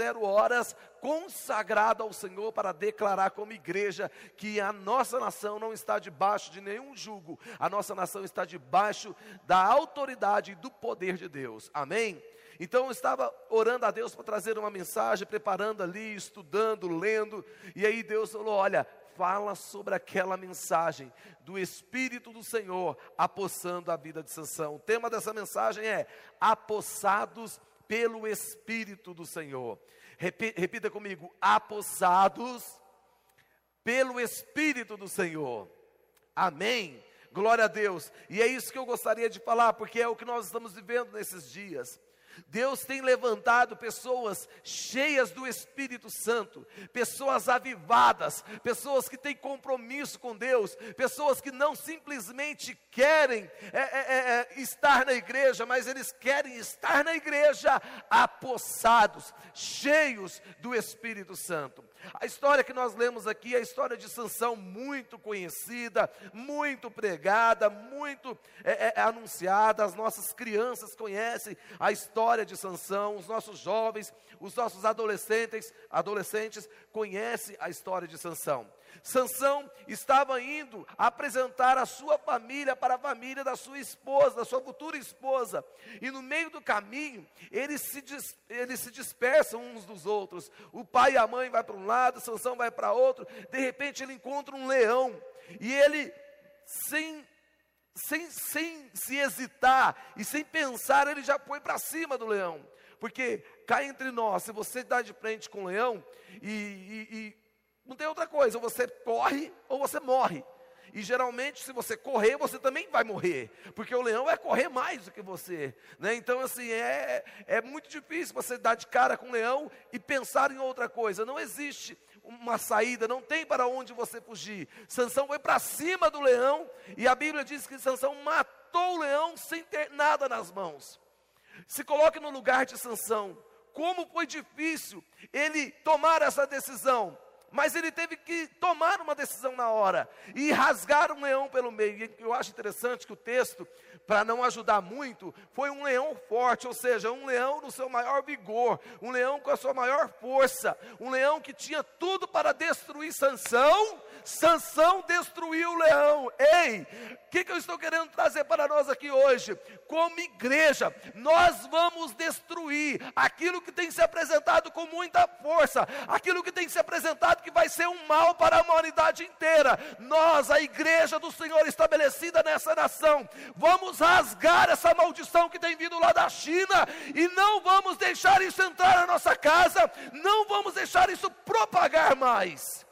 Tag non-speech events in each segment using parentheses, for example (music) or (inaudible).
zero horas, consagrado ao Senhor para declarar como igreja que a nossa nação não está debaixo de nenhum jugo, a nossa nação está debaixo da autoridade e do poder de Deus. Amém? Então eu estava orando a Deus para trazer uma mensagem, preparando ali, estudando, lendo, e aí Deus falou: Olha, fala sobre aquela mensagem do Espírito do Senhor apossando a vida de Sansão. O tema dessa mensagem é apossados pelo Espírito do Senhor. Repita comigo: apossados pelo Espírito do Senhor. Amém. Glória a Deus. E é isso que eu gostaria de falar, porque é o que nós estamos vivendo nesses dias. Deus tem levantado pessoas cheias do Espírito Santo, pessoas avivadas, pessoas que têm compromisso com Deus, pessoas que não simplesmente querem é, é, é, é estar na igreja, mas eles querem estar na igreja apossados, cheios do Espírito Santo. A história que nós lemos aqui é a história de Sansão, muito conhecida, muito pregada, muito é, é, anunciada. As nossas crianças conhecem a história de Sansão, os nossos jovens, os nossos adolescentes, adolescentes conhecem a história de Sansão. Sansão estava indo apresentar a sua família para a família da sua esposa, da sua futura esposa. E no meio do caminho, eles se, dis, eles se dispersam uns dos outros. O pai e a mãe vai para um lado, Sansão vai para outro. De repente ele encontra um leão. E ele, sem, sem, sem se hesitar e sem pensar, ele já foi para cima do leão. Porque cá entre nós, se você está de frente com o leão e, e, e não tem outra coisa, ou você corre ou você morre. E geralmente, se você correr, você também vai morrer, porque o leão vai correr mais do que você. Né? Então, assim, é, é muito difícil você dar de cara com o leão e pensar em outra coisa. Não existe uma saída, não tem para onde você fugir. Sansão foi para cima do leão, e a Bíblia diz que Sansão matou o leão sem ter nada nas mãos. Se coloque no lugar de Sansão. Como foi difícil ele tomar essa decisão mas ele teve que tomar uma decisão na hora e rasgar um leão pelo meio. E eu acho interessante que o texto, para não ajudar muito, foi um leão forte, ou seja, um leão no seu maior vigor, um leão com a sua maior força, um leão que tinha tudo para destruir Sansão. Sansão destruiu o leão. Ei, o que, que eu estou querendo trazer para nós aqui hoje? Como igreja, nós vamos destruir aquilo que tem se apresentado com muita força, aquilo que tem se apresentado que vai ser um mal para a humanidade inteira. Nós, a igreja do Senhor estabelecida nessa nação, vamos rasgar essa maldição que tem vindo lá da China e não vamos deixar isso entrar na nossa casa, não vamos deixar isso propagar mais.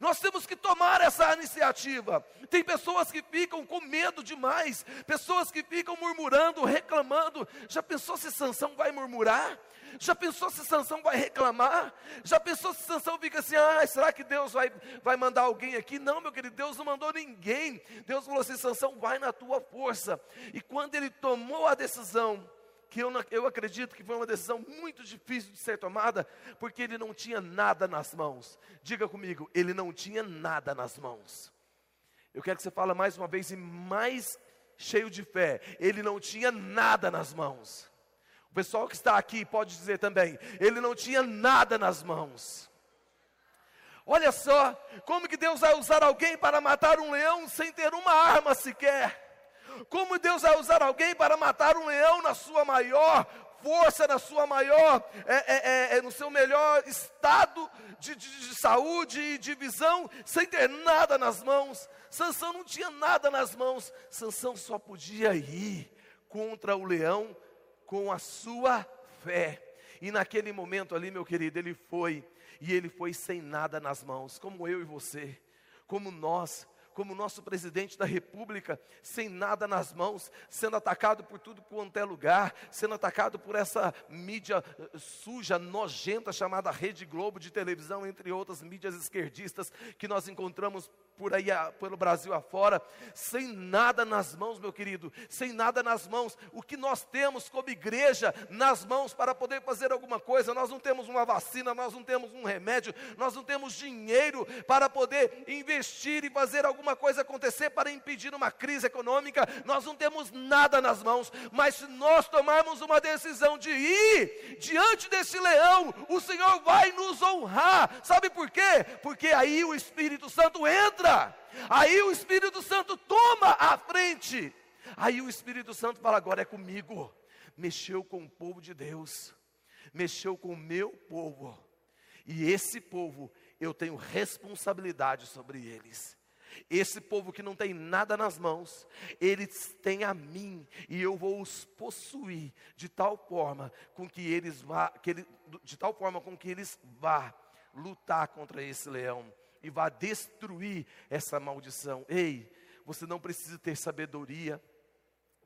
Nós temos que tomar essa iniciativa. Tem pessoas que ficam com medo demais, pessoas que ficam murmurando, reclamando. Já pensou se Sansão vai murmurar? Já pensou se Sansão vai reclamar? Já pensou se Sansão fica assim, ah, será que Deus vai, vai mandar alguém aqui? Não, meu querido, Deus não mandou ninguém. Deus falou assim, Sansão, vai na tua força. E quando ele tomou a decisão, que eu, eu acredito que foi uma decisão muito difícil de ser tomada, porque ele não tinha nada nas mãos. Diga comigo, ele não tinha nada nas mãos. Eu quero que você fale mais uma vez e mais cheio de fé. Ele não tinha nada nas mãos. O pessoal que está aqui pode dizer também, ele não tinha nada nas mãos. Olha só, como que Deus vai usar alguém para matar um leão sem ter uma arma sequer? Como Deus vai usar alguém para matar um leão na sua maior força, na sua maior, é, é, é, é no seu melhor estado de, de, de saúde e de visão, sem ter nada nas mãos? Sansão não tinha nada nas mãos, Sansão só podia ir contra o leão com a sua fé. E naquele momento ali, meu querido, ele foi, e ele foi sem nada nas mãos, como eu e você, como nós, como nosso presidente da República, sem nada nas mãos, sendo atacado por tudo quanto é lugar, sendo atacado por essa mídia eh, suja, nojenta, chamada Rede Globo de televisão, entre outras mídias esquerdistas que nós encontramos por aí pelo Brasil afora, sem nada nas mãos, meu querido, sem nada nas mãos. O que nós temos como igreja nas mãos para poder fazer alguma coisa? Nós não temos uma vacina, nós não temos um remédio, nós não temos dinheiro para poder investir e fazer alguma alguma coisa acontecer para impedir uma crise econômica, nós não temos nada nas mãos, mas se nós tomarmos uma decisão de ir diante desse leão, o Senhor vai nos honrar. Sabe por quê? Porque aí o Espírito Santo entra, aí o Espírito Santo toma a frente, aí o Espírito Santo fala: agora é comigo. Mexeu com o povo de Deus, mexeu com o meu povo, e esse povo eu tenho responsabilidade sobre eles. Esse povo que não tem nada nas mãos, eles têm a mim, e eu vou os possuir de tal forma com que eles vá, que ele, de tal forma com que eles vá lutar contra esse leão e vá destruir essa maldição. Ei, você não precisa ter sabedoria,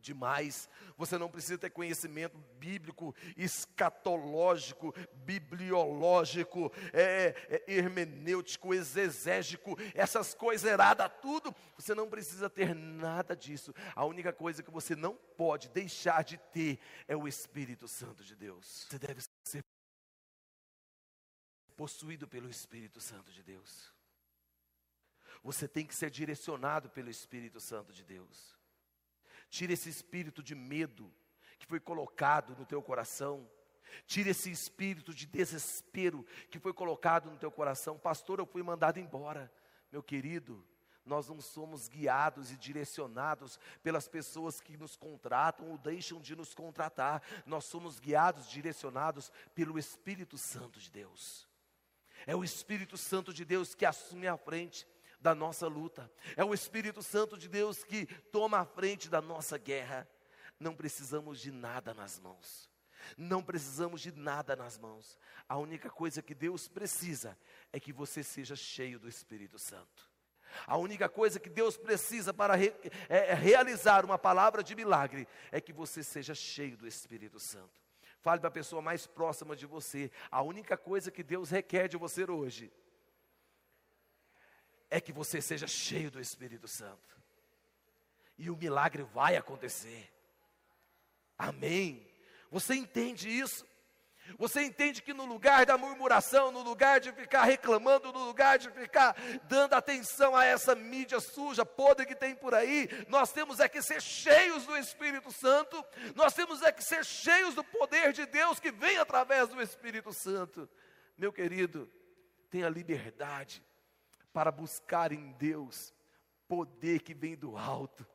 demais. Você não precisa ter conhecimento bíblico, escatológico, bibliológico, é, é, hermenêutico, exegético, essas coisas eradas, tudo. Você não precisa ter nada disso. A única coisa que você não pode deixar de ter é o Espírito Santo de Deus. Você deve ser possuído pelo Espírito Santo de Deus. Você tem que ser direcionado pelo Espírito Santo de Deus. Tira esse espírito de medo que foi colocado no teu coração. Tira esse espírito de desespero que foi colocado no teu coração. Pastor, eu fui mandado embora. Meu querido, nós não somos guiados e direcionados pelas pessoas que nos contratam ou deixam de nos contratar. Nós somos guiados, direcionados pelo Espírito Santo de Deus. É o Espírito Santo de Deus que assume a frente da nossa luta. É o Espírito Santo de Deus que toma a frente da nossa guerra. Não precisamos de nada nas mãos. Não precisamos de nada nas mãos. A única coisa que Deus precisa é que você seja cheio do Espírito Santo. A única coisa que Deus precisa para re, é, é realizar uma palavra de milagre é que você seja cheio do Espírito Santo. Fale para a pessoa mais próxima de você. A única coisa que Deus requer de você hoje é que você seja cheio do Espírito Santo. E o milagre vai acontecer. Amém. Você entende isso? Você entende que no lugar da murmuração, no lugar de ficar reclamando, no lugar de ficar dando atenção a essa mídia suja, podre que tem por aí, nós temos é que ser cheios do Espírito Santo, nós temos é que ser cheios do poder de Deus que vem através do Espírito Santo. Meu querido, tenha liberdade para buscar em Deus poder que vem do alto.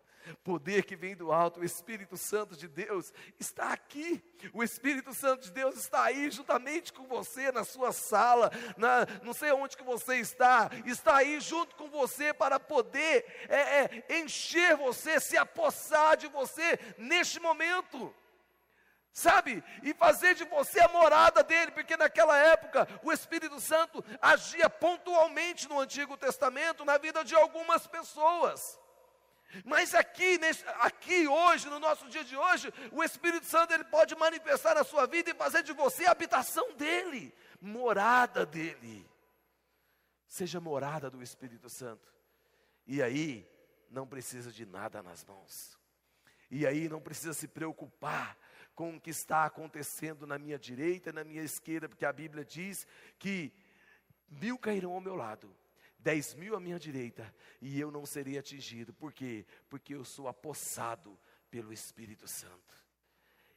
Poder que vem do alto, o Espírito Santo de Deus está aqui. O Espírito Santo de Deus está aí juntamente com você na sua sala, na, não sei onde que você está, está aí junto com você para poder é, é, encher você, se apossar de você neste momento sabe? E fazer de você a morada dele, porque naquela época o Espírito Santo agia pontualmente no Antigo Testamento na vida de algumas pessoas. Mas aqui, aqui hoje, no nosso dia de hoje, o Espírito Santo ele pode manifestar na sua vida e fazer de você a habitação dele, morada dele. Seja morada do Espírito Santo. E aí não precisa de nada nas mãos. E aí não precisa se preocupar com o que está acontecendo na minha direita e na minha esquerda, porque a Bíblia diz que mil cairão ao meu lado, dez mil à minha direita, e eu não serei atingido. Por quê? Porque eu sou apossado pelo Espírito Santo.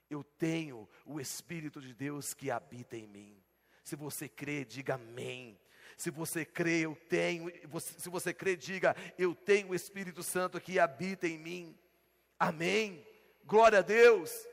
Eu tenho o Espírito de Deus que habita em mim. Se você crê, diga amém. Se você crê, eu tenho. Se você crê, diga: Eu tenho o Espírito Santo que habita em mim. Amém. Glória a Deus.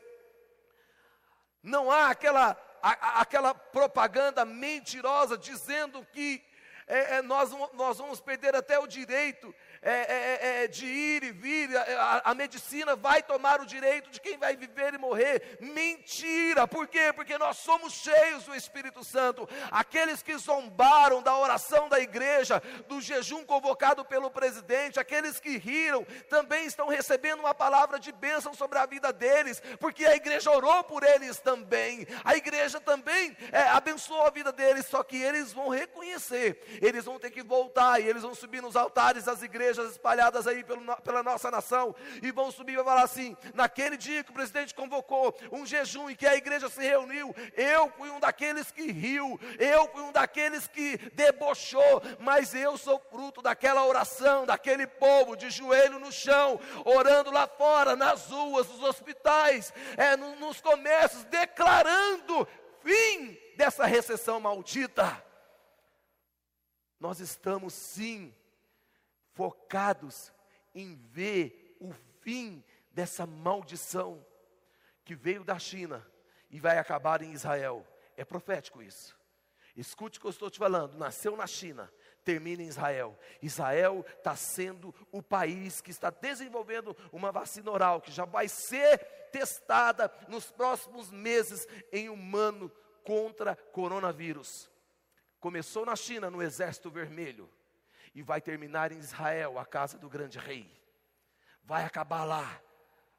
Não há aquela, a, aquela propaganda mentirosa dizendo que é, é, nós, nós vamos perder até o direito é, é, é, é, de ir e vir, a, a, medicina vai tomar o direito de quem vai viver e morrer. Mentira, por quê? Porque nós somos cheios do Espírito Santo. Aqueles que zombaram da oração da igreja, do jejum convocado pelo presidente, aqueles que riram, também estão recebendo uma palavra de bênção sobre a vida deles, porque a igreja orou por eles também. A igreja também é, abençoou a vida deles, só que eles vão reconhecer, eles vão ter que voltar e eles vão subir nos altares das igrejas espalhadas aí pelo, pela nossa nação e vão subir e falar assim: naquele dia que o presidente convocou um jejum e que a igreja se reuniu, eu fui um daqueles que riu, eu fui um daqueles que debochou, mas eu sou fruto daquela oração, daquele povo de joelho no chão, orando lá fora, nas ruas, nos hospitais, é, nos comércios, declarando fim dessa recessão maldita. Nós estamos sim focados em ver o fim dessa maldição que veio da China e vai acabar em Israel. É profético isso. Escute o que eu estou te falando. Nasceu na China, termina em Israel. Israel está sendo o país que está desenvolvendo uma vacina oral que já vai ser testada nos próximos meses em humano contra coronavírus. Começou na China, no Exército Vermelho, e vai terminar em Israel, a casa do grande rei. Vai acabar lá,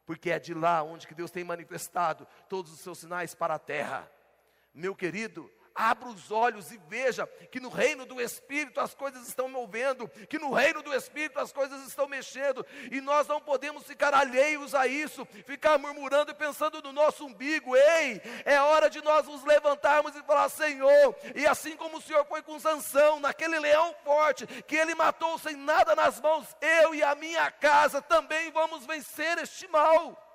porque é de lá onde que Deus tem manifestado todos os seus sinais para a terra. Meu querido, abra os olhos e veja que no reino do Espírito as coisas estão movendo, que no reino do Espírito as coisas estão mexendo, e nós não podemos ficar alheios a isso, ficar murmurando e pensando no nosso umbigo. Ei, é hora de nós nos levantarmos e falar: Senhor, e assim como o Senhor foi com Sansão, naquele leão forte, que ele matou sem nada nas mãos, eu e a minha casa também vamos vencer este mal.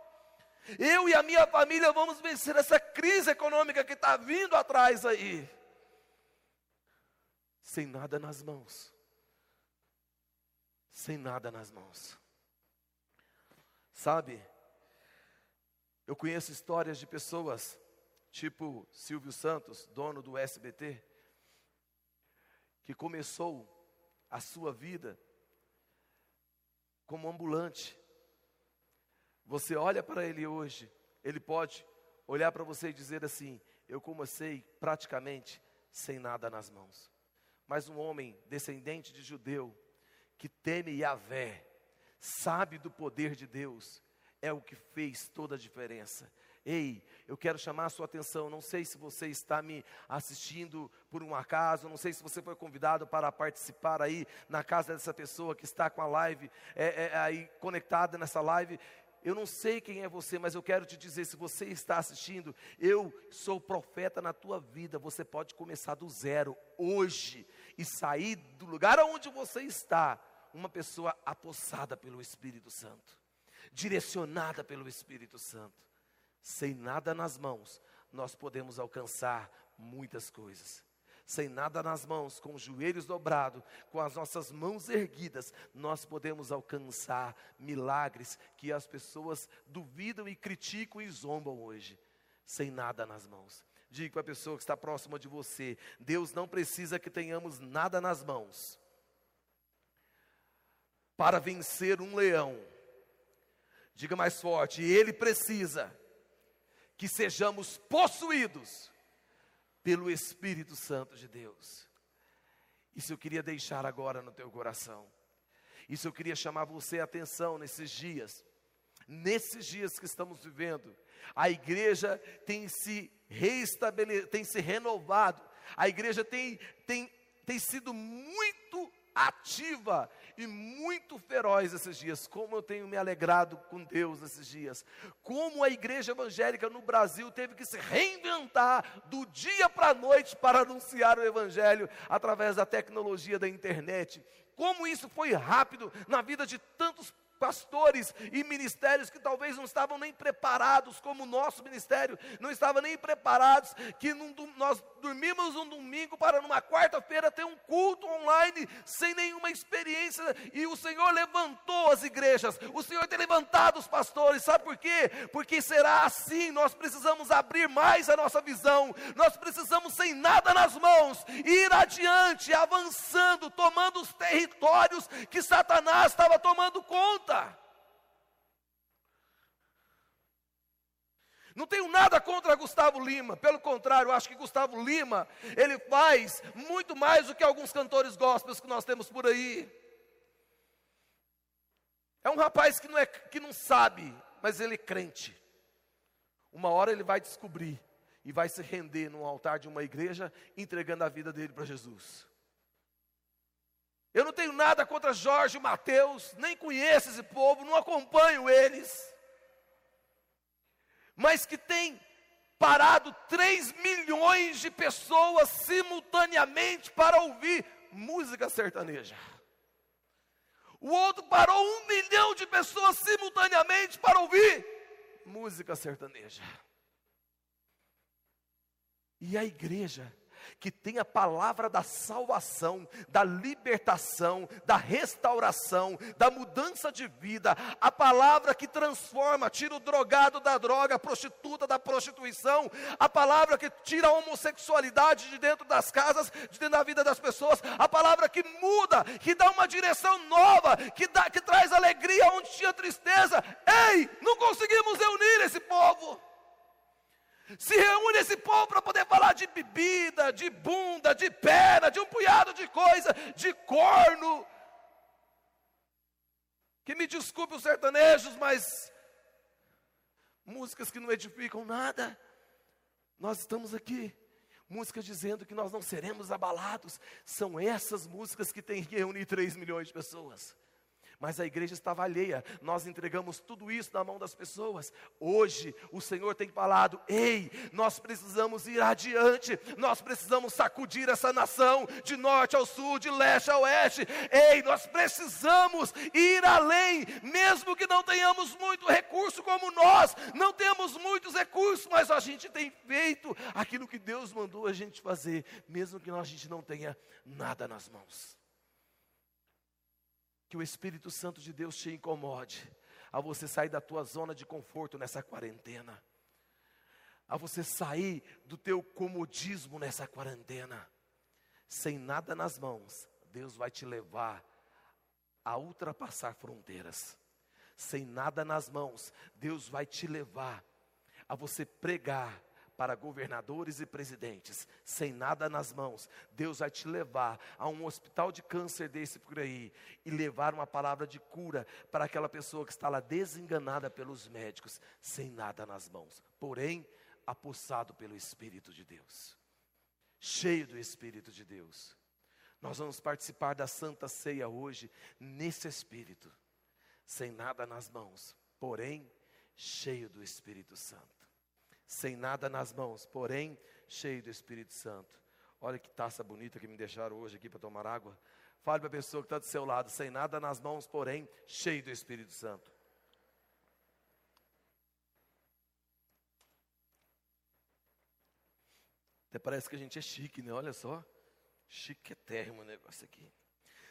Eu e a minha família vamos vencer essa crise econômica que está vindo atrás aí. Sem nada nas mãos. Sem nada nas mãos. Sabe, eu conheço histórias de pessoas, tipo Silvio Santos, dono do SBT, que começou a sua vida como ambulante você olha para ele hoje, ele pode olhar para você e dizer assim: Eu comecei praticamente sem nada nas mãos. Mas um homem descendente de judeu, que teme Yahvé, sabe do poder de Deus, é o que fez toda a diferença. Ei, eu quero chamar a sua atenção. Não sei se você está me assistindo por um acaso, não sei se você foi convidado para participar aí na casa dessa pessoa que está com a live, é, é, aí conectada nessa live. Eu não sei quem é você, mas eu quero te dizer: se você está assistindo, eu sou profeta na tua vida. Você pode começar do zero hoje e sair do lugar onde você está, uma pessoa apossada pelo Espírito Santo, direcionada pelo Espírito Santo. Sem nada nas mãos, nós podemos alcançar muitas coisas sem nada nas mãos, com os joelhos dobrados, com as nossas mãos erguidas, nós podemos alcançar milagres que as pessoas duvidam e criticam e zombam hoje, sem nada nas mãos. Diga para a pessoa que está próxima de você: Deus não precisa que tenhamos nada nas mãos para vencer um leão. Diga mais forte: Ele precisa que sejamos possuídos pelo Espírito Santo de Deus. Isso eu queria deixar agora no teu coração. Isso eu queria chamar você a atenção nesses dias. Nesses dias que estamos vivendo, a igreja tem se reestabelecido, tem se renovado. A igreja tem, tem, tem sido muito ativa e muito feroz esses dias. Como eu tenho me alegrado com Deus esses dias. Como a igreja evangélica no Brasil teve que se reinventar do dia para a noite para anunciar o evangelho através da tecnologia da internet. Como isso foi rápido na vida de tantos pastores e ministérios que talvez não estavam nem preparados, como o nosso ministério, não estava nem preparados, que num, nós dormimos um domingo para numa quarta-feira ter um culto online sem nenhuma experiência, e o Senhor levantou as igrejas, o Senhor tem levantado os pastores, sabe por quê? Porque será assim, nós precisamos abrir mais a nossa visão, nós precisamos sem nada nas mãos, ir adiante, avançando, tomando os territórios que Satanás estava tomando conta. Não tenho nada contra Gustavo Lima, pelo contrário, acho que Gustavo Lima, ele faz muito mais do que alguns cantores gospels que nós temos por aí. É um rapaz que não, é, que não sabe, mas ele é crente. Uma hora ele vai descobrir e vai se render no altar de uma igreja, entregando a vida dele para Jesus. Eu não tenho nada contra Jorge e Mateus, nem conheço esse povo, não acompanho eles. Mas que tem parado 3 milhões de pessoas simultaneamente para ouvir música sertaneja. O outro parou um milhão de pessoas simultaneamente para ouvir música sertaneja. E a igreja que tem a palavra da salvação, da libertação, da restauração, da mudança de vida, a palavra que transforma, tira o drogado da droga, a prostituta da prostituição, a palavra que tira a homossexualidade de dentro das casas, de dentro da vida das pessoas, a palavra que muda, que dá uma direção nova, que, dá, que traz alegria onde tinha tristeza. Ei, não conseguimos reunir esse povo. Se reúne esse povo para poder falar de bebida, de bunda, de perna, de um punhado de coisa, de corno. Que me desculpe os sertanejos, mas músicas que não edificam nada. Nós estamos aqui, músicas dizendo que nós não seremos abalados. São essas músicas que têm que reunir 3 milhões de pessoas mas a igreja estava alheia. Nós entregamos tudo isso na mão das pessoas. Hoje o Senhor tem falado: ei, nós precisamos ir adiante, nós precisamos sacudir essa nação de norte ao sul, de leste a oeste. Ei, nós precisamos ir além, mesmo que não tenhamos muito recurso como nós, não temos muitos recursos, mas a gente tem feito aquilo que Deus mandou a gente fazer, mesmo que a gente não tenha nada nas mãos que o Espírito Santo de Deus te incomode, a você sair da tua zona de conforto nessa quarentena, a você sair do teu comodismo nessa quarentena, sem nada nas mãos, Deus vai te levar a ultrapassar fronteiras. Sem nada nas mãos, Deus vai te levar a você pregar para governadores e presidentes, sem nada nas mãos, Deus vai te levar a um hospital de câncer desse por aí e levar uma palavra de cura para aquela pessoa que está lá desenganada pelos médicos, sem nada nas mãos, porém apossado pelo Espírito de Deus, cheio do Espírito de Deus. Nós vamos participar da Santa Ceia hoje nesse Espírito, sem nada nas mãos, porém cheio do Espírito Santo sem nada nas mãos, porém cheio do Espírito Santo. Olha que taça bonita que me deixaram hoje aqui para tomar água. Fale para a pessoa que está do seu lado, sem nada nas mãos, porém cheio do Espírito Santo. Até parece que a gente é chique, né? Olha só. Chiquetérrimo o negócio aqui.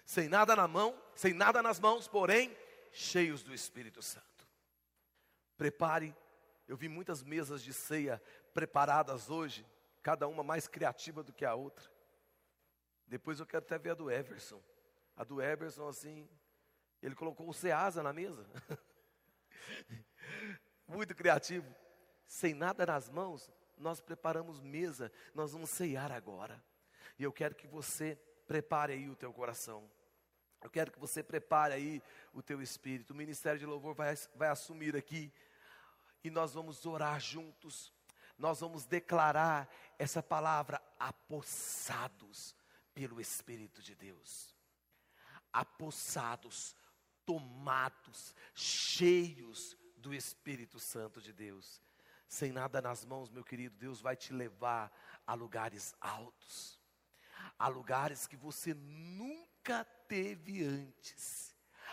Sem nada na mão, sem nada nas mãos, porém cheios do Espírito Santo. Prepare eu vi muitas mesas de ceia preparadas hoje, cada uma mais criativa do que a outra. Depois eu quero até ver a do Everson. A do Everson, assim, ele colocou o Ceasa na mesa. (laughs) Muito criativo. Sem nada nas mãos, nós preparamos mesa, nós vamos ceiar agora. E eu quero que você prepare aí o teu coração. Eu quero que você prepare aí o teu espírito. O Ministério de Louvor vai, vai assumir aqui e nós vamos orar juntos. Nós vamos declarar essa palavra apossados pelo Espírito de Deus. Apossados, tomados, cheios do Espírito Santo de Deus. Sem nada nas mãos, meu querido, Deus vai te levar a lugares altos, a lugares que você nunca teve antes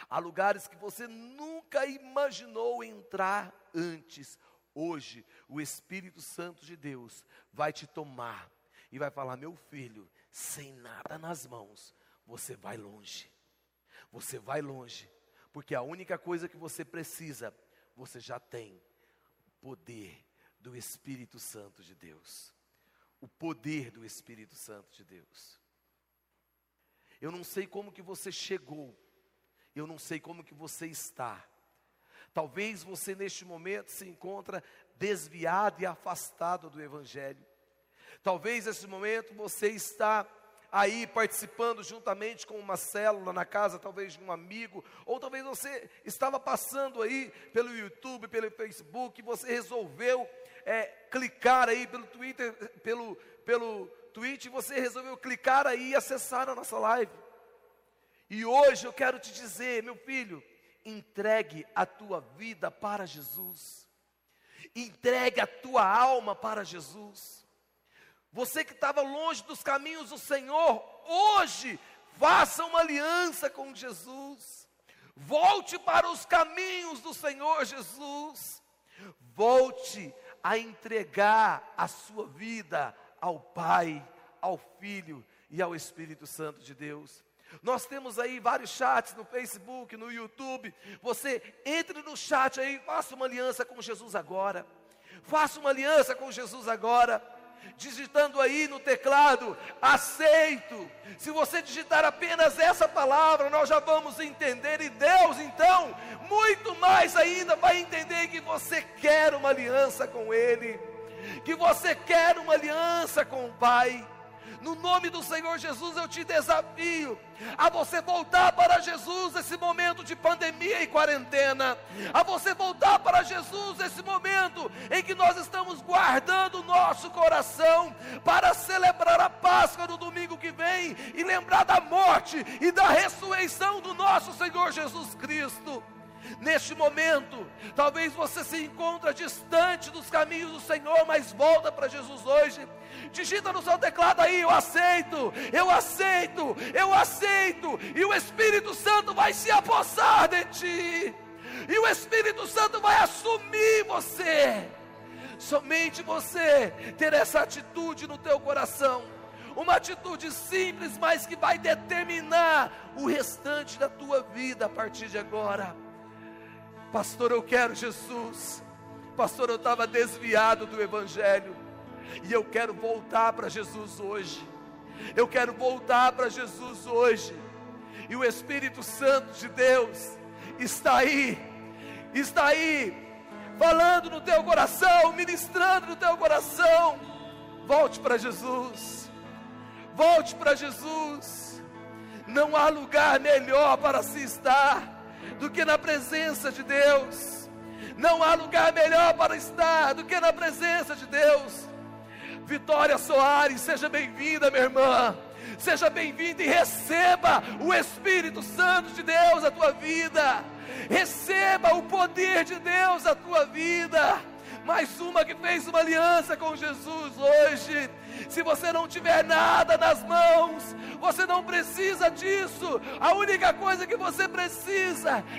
Há lugares que você nunca imaginou entrar antes. Hoje, o Espírito Santo de Deus vai te tomar e vai falar: meu filho, sem nada nas mãos, você vai longe. Você vai longe, porque a única coisa que você precisa, você já tem: poder do Espírito Santo de Deus. O poder do Espírito Santo de Deus. Eu não sei como que você chegou eu não sei como que você está. Talvez você neste momento se encontra desviado e afastado do evangelho. Talvez nesse momento você está aí participando juntamente com uma célula na casa, talvez de um amigo, ou talvez você estava passando aí pelo YouTube, pelo Facebook, você resolveu é, clicar aí pelo Twitter, pelo, pelo Twitch, você resolveu clicar aí e acessar a nossa live. E hoje eu quero te dizer, meu filho, entregue a tua vida para Jesus. Entregue a tua alma para Jesus. Você que estava longe dos caminhos do Senhor, hoje faça uma aliança com Jesus. Volte para os caminhos do Senhor Jesus. Volte a entregar a sua vida ao Pai, ao Filho e ao Espírito Santo de Deus. Nós temos aí vários chats no Facebook, no YouTube. Você entre no chat aí, faça uma aliança com Jesus agora. Faça uma aliança com Jesus agora. Digitando aí no teclado, aceito. Se você digitar apenas essa palavra, nós já vamos entender. E Deus, então, muito mais ainda, vai entender que você quer uma aliança com Ele. Que você quer uma aliança com o Pai no nome do Senhor Jesus, eu te desafio a você voltar para Jesus nesse momento de pandemia e quarentena, a você voltar para Jesus nesse momento em que nós estamos guardando o nosso coração para celebrar a Páscoa no domingo que vem e lembrar da morte e da ressurreição do nosso Senhor Jesus Cristo neste momento. Talvez você se encontra distante dos caminhos do Senhor, mas volta para Jesus hoje. Digita no seu teclado aí, eu aceito, eu aceito, eu aceito, e o Espírito Santo vai se apossar de ti. E o Espírito Santo vai assumir você. Somente você ter essa atitude no teu coração uma atitude simples, mas que vai determinar o restante da tua vida a partir de agora. Pastor, eu quero Jesus. Pastor, eu estava desviado do Evangelho. E eu quero voltar para Jesus hoje. Eu quero voltar para Jesus hoje. E o Espírito Santo de Deus está aí, está aí, falando no teu coração, ministrando no teu coração. Volte para Jesus, volte para Jesus. Não há lugar melhor para se estar do que na presença de Deus. Não há lugar melhor para estar do que na presença de Deus. Vitória Soares, seja bem-vinda, minha irmã. Seja bem-vinda e receba o Espírito Santo de Deus na tua vida. Receba o poder de Deus na tua vida mais uma que fez uma aliança com Jesus hoje. Se você não tiver nada nas mãos, você não precisa disso. A única coisa que você precisa